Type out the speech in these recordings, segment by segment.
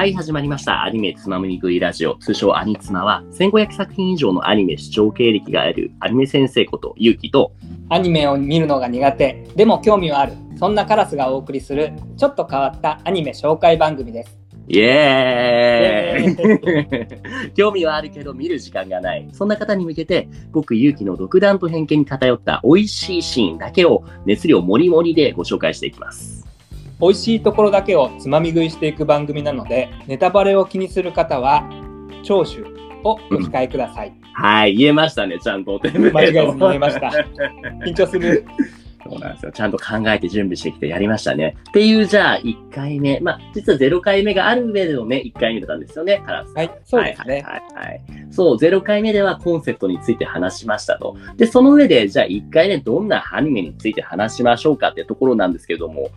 はい、始まりました。アニメつまみに食いラジオ、通称アニツマは、1500作品以上のアニメ視聴経歴があるアニメ先生こと、ゆうきと、アニメを見るのが苦手でも興味はあるそんなカラスがお送りするちょっと変わったアニメ紹介番組ですイエーイ 興味はあるけど見る時間がない。そんな方に向けて、僕、ゆうきの独断と偏見に偏った美味しいシーンだけを熱量もりもりでご紹介していきます。美味しいところだけをつまみ食いしていく番組なのでネタバレを気にする方は聴取をお控えください、はい、言えましたね、ちゃんと。間違えずに言えました。緊張するそうなんですよ。ちゃんと考えて準備してきてやりましたね。っていう、じゃあ、1回目。まあ、実は0回目がある上でのね、1回目だったんですよね、カラスさん。はいそうですね、はいはい。そう、0回目ではコンセプトについて話しましたと。で、その上で、じゃあ1回目どんなアニメについて話しましょうかってところなんですけれども、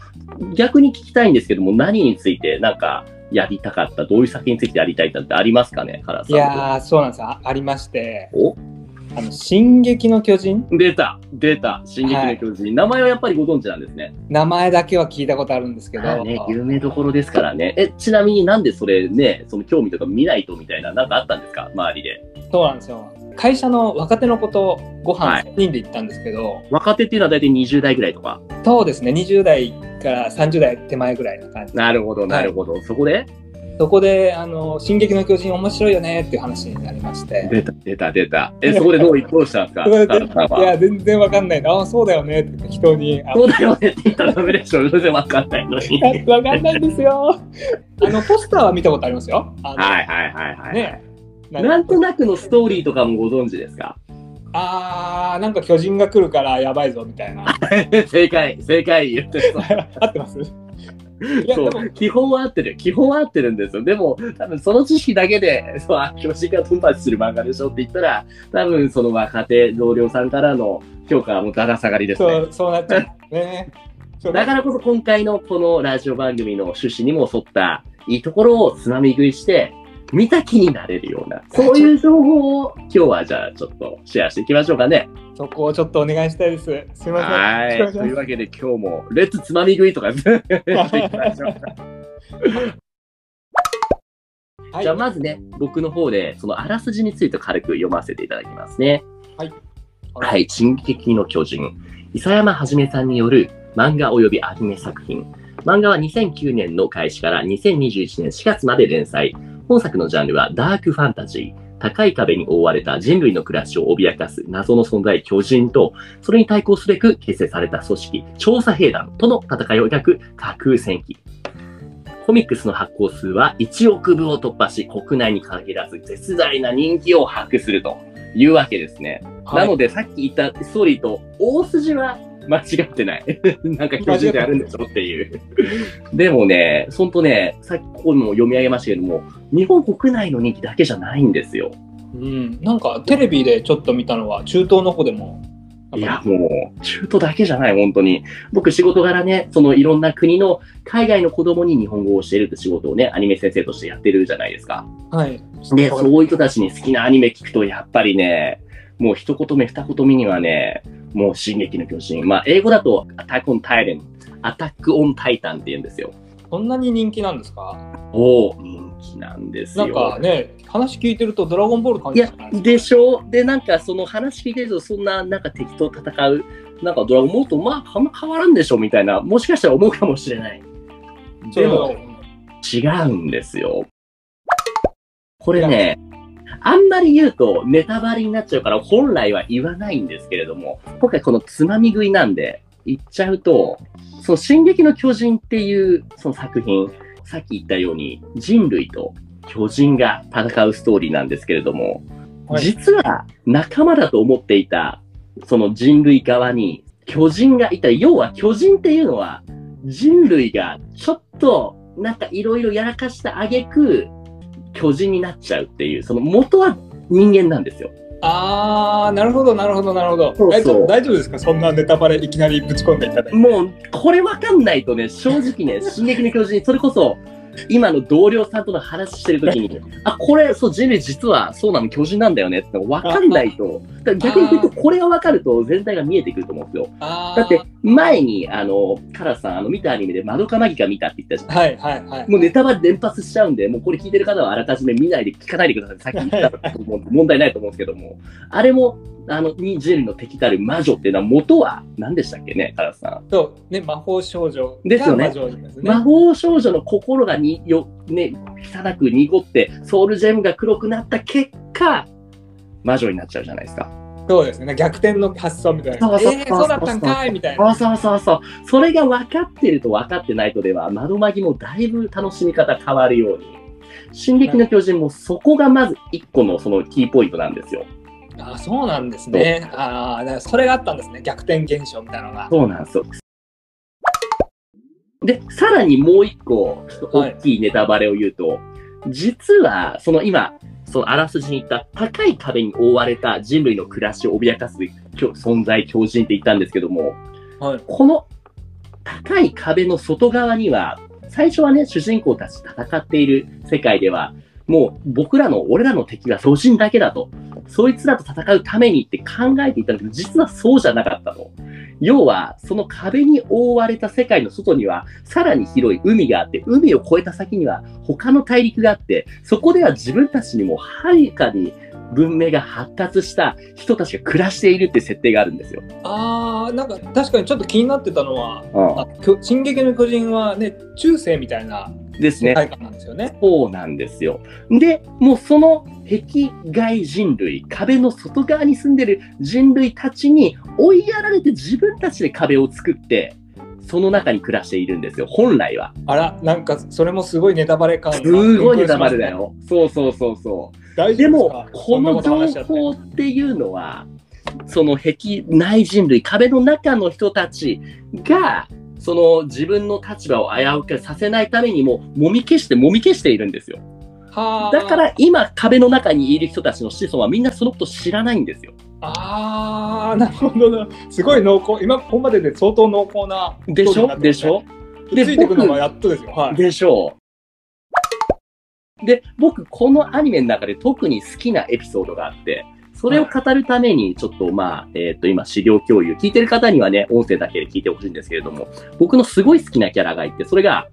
逆に聞きたいんですけども、何についてなんかやりたかった、どういう作品についてやりたいってありますかね、カラスさん。いやーそうなんですあありましてお？あの「進撃の巨人？出た出た。進撃の巨人、名前はやっぱりご存知なんですね。」名前だけは聞いたことあるんですけど、あね、有名どころですからね。え、ちなみになんでそれね、その興味とか見ないとみたいな、なんかあったんですか？周りで。そうなんですよ。会社の若手の子とごはい。飯3人で行ったんですけど、若手っていうのは大体20代ぐらいとか？そうですね。20代から30代手前ぐらいの感じ。なるほど、なるほど。そこで？そこで、あの、進撃の巨人面白いよねっていう話になりまして。出た、出た、出た。え、そこでどう、どうしたんですか？いや、全然わかんないな。あ、そうだよねって人に。あそうだよねって言ったらダメでしょ。全然わかんないのに。は いわかんないんですよ。あの、ポスターは見たことありますよ。あのはいはいはい。ね。なんとなくのストーリーとかもご存知ですか？あー、なんか巨人が来るからやばいぞみたいな。正解、正解言ってる。合ってます？いや、そでもう、基本は合ってる。基本は合ってるんですよ。でも、多分その知識だけで、そう、あ、巨人がトンパチする漫画でしょって言ったら、多分その若手同僚さんからの評価はもうだだ下がりですね。そう、そうなっちゃう。ね。だからこそ今回のこのラジオ番組の趣旨にも沿ったいいところをつまみ食いして、見た気になれるような、そういう情報を今日はじゃあちょっとシェアしていきましょうかね。そこをちょっとお願いしたいです。すいません。はい。というわけで今日も、レッツつまみ食いとかていきましょうか。ますじゃあまずね、僕の方で、そのあらすじについて軽く読ませていただきますね。はい。はい、進撃の巨人。伊佐山はじめさんによる漫画及びアニメ作品。漫画は2009年の開始から2021年4月まで連載。本作のジャンルはダークファンタジー。高い壁に覆われた人類の暮らしを脅かす謎の存在巨人と、それに対抗すべく結成された組織、調査兵団との戦いを描く架空戦記。コミックスの発行数は1億部を突破し、国内に限らず絶大な人気を博するというわけですね。なので、さっき言ったストーリーと大筋は間違ってない。なんか巨人でやるんでしょっていう。でもね、ほんとね、さっきここにも読み上げましたけども、日本国内の人気だけじゃないんですよ。うん、なんかテレビでちょっと見たのは中東の方でもいや、もう、中途だけじゃない、本当に。僕、仕事柄ね、そのいろんな国の海外の子供に日本語を教えるって仕事をね、アニメ先生としてやってるじゃないですか。はいで、そういう人たちに好きなアニメ聞くと、やっぱりね、もう一言目、二言目にはね、もう進撃の巨人。まあ、英語だと、アタックオンタイタン、アタックオンタイタンって言うんですよ。こんなに人気なんですか？おお、人気なんですよ。なんかね話聞いてるとドラゴンボール感いやじい、でしょ？うで、なんかその話聞いてると、そんななんか敵と戦う、なんかドラゴンボールとまあ、あんま変わらんでしょみたいな、もしかしたら思うかもしれない。でも、違うんですよ。これね、あんまり言うとネタバレになっちゃうから本来は言わないんですけれども、今回このつまみ食いなんで言っちゃうと、その進撃の巨人っていうその作品、さっき言ったように人類と巨人が戦うストーリーなんですけれども、はい実は仲間だと思っていたその人類側に巨人がいた。要は巨人っていうのは人類がちょっとなんかいろいろやらかした挙句巨人になっちゃうっていう、その元は人間なんですよ。あーなるほどなるほどなるほど。そうそう。大丈夫ですか？そんなネタバレいきなりぶち込んでいただいて。もう、これわかんないとね、正直ね、進撃の巨人、それこそ、今の同僚さんとの話してるときに、あ、これ、そう、人類実はそうなの、巨人なんだよねって分かんないと、逆に言うと、これが分かると全体が見えてくると思うんですよ。だって、前に、あの、カラスさん、あの、見たアニメで、マドカマギカ見たって言ったじゃん。はいはいはい。もうネタバレ連発しちゃうんで、もうこれ聞いてる方はあらかじめ見ないで聞かないでください。さっき言ったと思う問題ないと思うんですけども、あれも、あの、にジェルの敵たる魔女っていうのは元は何でしたっけね、カラスさん。そう、ね、魔法少女ですよねが魔法少女の心がによ、ね、汚く濁って、ソウルジェムが黒くなった結果、魔女になっちゃうじゃないですか。そうですね。逆転の発想みたいな。そうそうそうえー、そうだったんかいみたいな。そうそうそうそう。それが分かってると分かってないとでは、窓マギもだいぶ楽しみ方変わるように。進撃の巨人もそこがまず一個のそのキーポイントなんですよ。あそうなんですね。ああ、だからそれがあったんですね。逆転現象みたいなのが。そうなんですよ。で、さらにもう一個、ちょっと大きいネタバレを言うと、実は、その今、そのあらすじに言った高い壁に覆われた人類の暮らしを脅かす存在、狂人って言ったんですけども、はい。この高い壁の外側には、最初はね、主人公たち戦っている世界では、もう僕らの、俺らの敵は巨人だけだと。そいつらと戦うためにって考えていたんだけど、実はそうじゃなかったと。要は、その壁に覆われた世界の外には、さらに広い海があって、海を越えた先には他の大陸があって、そこでは自分たちにもはるかに文明が発達した人たちが暮らしているって設定があるんですよ。ああ、なんか確かにちょっと気になってたのは、うあきょ進撃の巨人はね、中世みたいなん。ですね。世界観なんですよね。そうなんですよ。で、もうその壁外人類、壁の外側に住んでる人類たちに追いやられて自分たちで壁を作って、その中に暮らしているんですよ、本来は。あら、なんかそれもすごいネタバレ感が。すごいネタバレだ。よ。そうそうそうそう。大でも丈夫ですか、この情報っていうのは、その壁内人類、壁の中の人たちが、その自分の立場を危うくさせないためにも、もみ消してもみ消しているんですよ。はあ。だから今、壁の中にいる人たちの子孫はみんなそのこと知らないんですよ。ああ、なるほどな。すごい濃厚。今、ここまでで相当濃厚な。でしょ？でしょ？でついてくのがやっとですよ。はい。でしょう。で、僕、このアニメの中で特に好きなエピソードがあって、それを語るために、ちょっとまあ、えっ、と、今、資料共有、聞いてる方にはね、音声だけで聞いてほしいんですけれども、僕のすごい好きなキャラがいて、それが、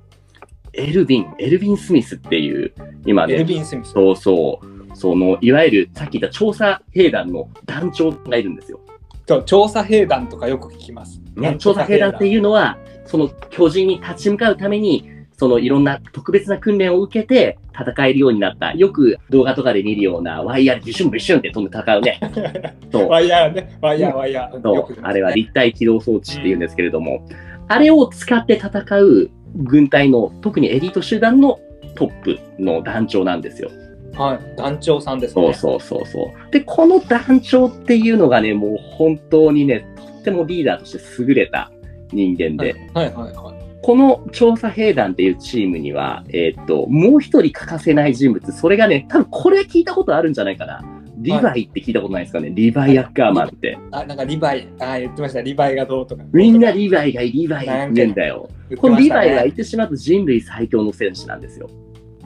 エルヴィン、エルヴィン・スミスっていう、今ね、エルビン・スミス。そうそう、その、いわゆる、さっき言った調査兵団の団長がいるんですよ。そう調査兵団とかよく聞きます。ね、調査兵団っていうのは、その巨人に立ち向かうために、そのいろんな特別な訓練を受けて戦えるようになった。よく動画とかで見るようなワイヤーでビシュンビシュンって飛んで戦うね。そう。ワイヤーね。ワイヤー、ワイヤー。そうあれは立体機動装置っていうんですけれども、あれを使って戦う軍隊の、特にエリート集団のトップの団長なんですよ。はい。団長さんですね。そうそうそうそう。で、この団長っていうのがね、もう本当にね、とってもリーダーとして優れた人間で、はいはいはい。この調査兵団っていうチームには、えーっと、もう一人欠かせない人物、それがね、多分これ聞いたことあるんじゃないかな。リヴァイって聞いたことないですかね。リヴァイ・アッカーマンって。あ、なんかリヴァイ、あ言ってました。リヴァイがどうとか。みんなリヴァイがいい、リヴァイがいいんだよ。言ってこのリヴァイがいてしまうと人類最強の戦士なんですよ。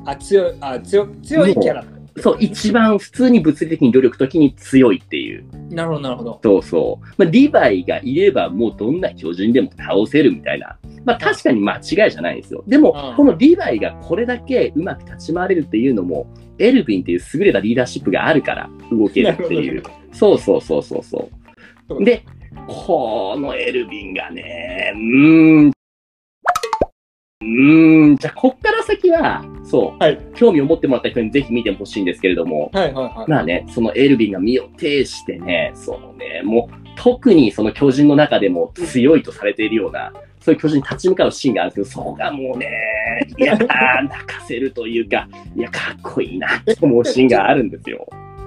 あ、強い、あ、強い、強いキャラ。そう、一番普通に物理的に努力時に強いっていう。なるほど、なるほど。そうそう。まあ、リヴァイがいればもうどんな巨人でも倒せるみたいな。まあ確かに間違いじゃないんですよ。でもうん、このリヴァイがこれだけうまく立ち回れるっていうのも、エルヴィンっていう優れたリーダーシップがあるから動けるっていう。そうそうそうそうそ。そううで、このエルヴィンがね、うーん。うーん、じゃあ、こっから先は、そう、はい。興味を持ってもらった人にぜひ見てほしいんですけれども、はいはいはい。まあね、そのエルヴィンが身を挺してね、そのね、もう特にその巨人の中でも強いとされているような、そういう巨人に立ち向かうシーンがあるんですけど、そこがもうね、いやー、泣かせるというか、いや、かっこいいなって思うシーンがあるんですよ。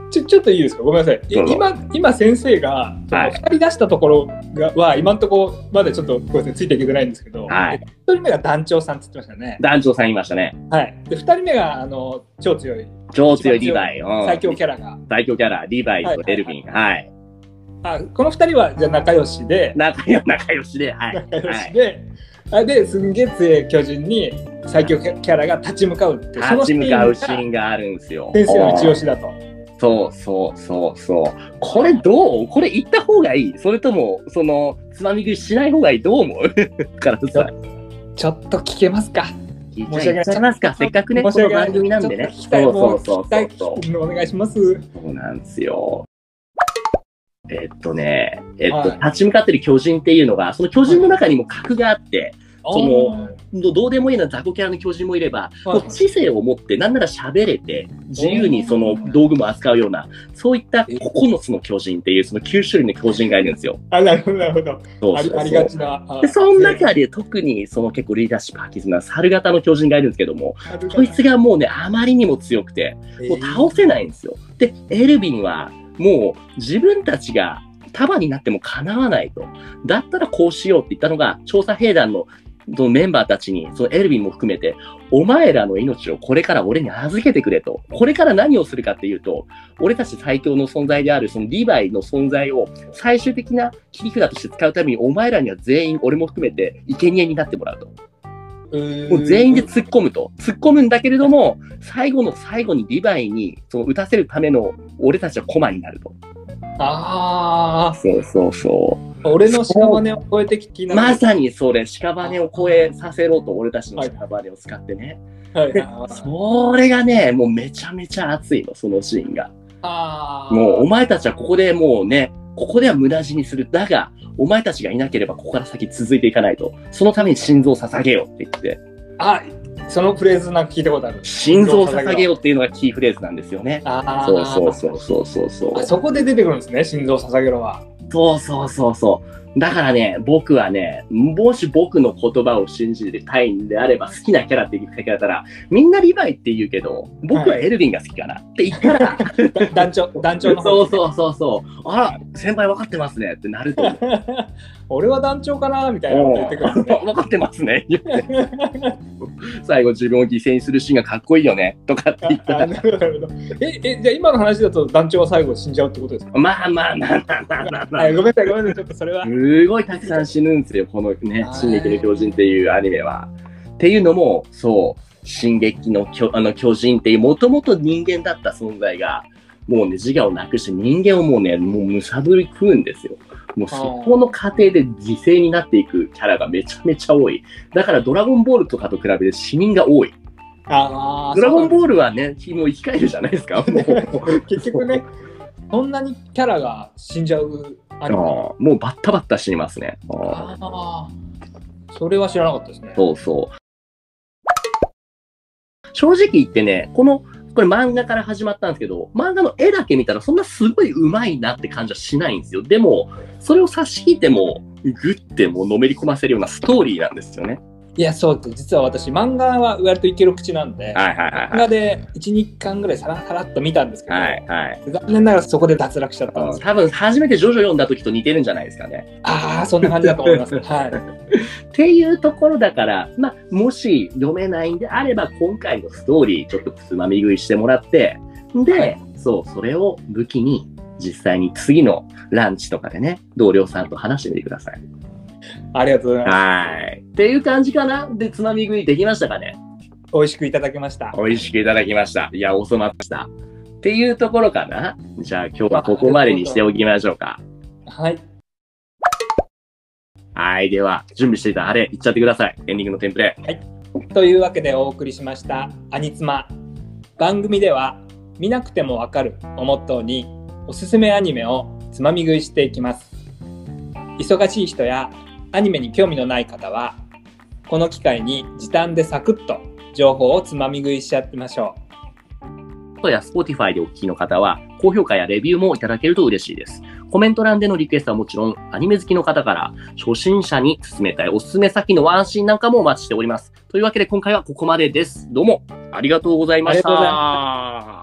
ちょ、ちょっといいですか？ごめんなさい。今、今先生が、はい二人出したところがは、今のところまでちょっと、ごめんなさい、ついていけてないんですけど、はい一人目が団長さんって言ってましたね。団長さん言いましたね。はい。で、二人目が、あの、超強い、超強いリヴァイ。うん最強キャラが。最強キャラ、リヴァイとエルヴィン。はい。あ、この二人は、じゃあ仲良しで、仲良仲良しで、はい。仲良はい。しで、あですんげえ強い巨人に最強キャラが立ち向かうって立ち向かうシーンがあるんですよ。先生の一押しだと。そうそうそうそう。これどうこれ行った方がいい？それとも、その、つまみ食いしない方がいいどう思う？からさ、ちょっと聞けますか？聞いちゃいちゃいますか？せっかくね、こ申し訳ないの番組なんでね。そうもそううそうそういお願いします。そうなんですよ。えっとね、えっと、はい立ち向かってる巨人っていうのが、その巨人の中にも格があって、そのどどうでもいいな雑魚キャラの巨人もいれば、はいもう知性を持って、なんなら喋れて、自由にその道具も扱うような、そういった9つの巨人っていう、その9種類の巨人がいるんですよ。あ、なるほど、なるほど。そうそうそうありがちな。あで、その中で特にその結構リーダーシップ発揮するのは猿型の巨人がいるんですけども、こいつがもうね、あまりにも強くて、もう倒せないんですよ。で、エルヴィンはもう自分たちが束になっても叶わないと。だったらこうしようって言ったのが、調査兵団のそのメンバーたちに、そのエルヴィンも含めて、お前らの命をこれから俺に預けてくれと。これから何をするかっていうと、俺たち最強の存在であるそのリヴァイの存在を最終的な切り札として使うために、お前らには全員、俺も含めて、生贄になってもらうと。もう全員で突っ込むと。突っ込むんだけれども、最後の最後にリヴァイにその打たせるための俺たちはコマになると。あそうそうそあ、俺の屍を超えてきう。な。まさにそれ、屍を超えさせろと、俺たちの屍を使ってね。はいでそれがね、もうめちゃめちゃ熱いの、そのシーンが。ああ。もうお前たちはここでもうね、ここでは無駄死にする。だが、お前たちがいなければここから先続いていかないと。そのために心臓を捧げようって言って、あ、そのフレーズなんか聞いたことある。心臓を捧げようっていうのがキーフレーズなんですよね。ああ。そうそうそうそうそうそうあ。そこで出てくるんですね、心臓捧げろは。そうそうそうそう。だからね、僕はね、もし僕の言葉を信じてたいんであれば、好きなキャラって言ってたら、みんなリヴァイって言うけど、僕はエルヴィンが好きかなって言ったら、だ 団長、団長の方。そうそうそうそう、あら、先輩分かってますねってなると思う。俺は団長かなみたいなこと言ってくるね。分かってますね。言って最後自分を犠牲にするシーンがかっこいいよね。とかって言ったら、え、え、じゃあ今の話だと団長は最後死んじゃうってことですか？まあまあまあまあまあまあごめんなさい、ごめんなさい、ちょっとそれは。すごいたくさん死ぬんですよ、このねは、い進撃の巨人っていうアニメは。っていうのも、そう、進撃の巨あの巨人っていう、もともと人間だった存在が、もうね、自我をなくして人間をもうね、もうむさぶり食うんですよ。もうそこの過程で犠牲になっていくキャラがめちゃめちゃ多い。だからドラゴンボールとかと比べて死人が多い。ああ、ドラゴンーボールはね、もう生き返るじゃないですか。も う結局ね、そんなにキャラが死んじゃう。あーもうバッタバッタ死にますね。あーああ、それは知らなかったですね。そうそう。正直言ってね、この、これ漫画から始まったんですけど、漫画の絵だけ見たらそんなすごい上手いなって感じはしないんですよ。でも、それを差し引いても、グッてもうのめり込ませるようなストーリーなんですよね。いや、そう実は私、漫画は割といける口なんで、はいはいはい漫画で1、2巻ぐらいさらさらっと見たんですけど、はい。はい残念ながらそこで脱落しちゃったんです。多分初めてジョジョ読んだ時と似てるんじゃないですかね。ああ、そんな感じだと思います。はい。っていうところだから、まあ、もし読めないんであれば、今回のストーリーちょっとつまみ食いしてもらって、で、はいそう、それを武器に、実際に次のランチとかでね、同僚さんと話してみてください。ありがとうございます。はい。っていう感じかな？で、つまみ食いできましたかね？美味しくいただきました。美味しくいただきました。いや、おそました。っていうところかな？じゃあ今日はここまでにしておきましょうか。はい。はい。では、準備していたあれ、いっちゃってください。エンディングのテンプレ。というわけでお送りしました「アニツマ」番組では「見なくてもわかる」をモットーにおすすめアニメをつまみ食いしていきます忙しい人やアニメに興味のない方はこの機会に時短でサクッと情報をつまみ食いしちゃってみましょうや Spotify でお聞きの方は、高評価やレビューもいただけると嬉しいです。コメント欄でのリクエストはもちろん、アニメ好きの方から、初心者に勧めたいおすすめ先のワンシーンなんかもお待ちしております。というわけで今回はここまでです。どうも、ありがとうございました。ありがとうござい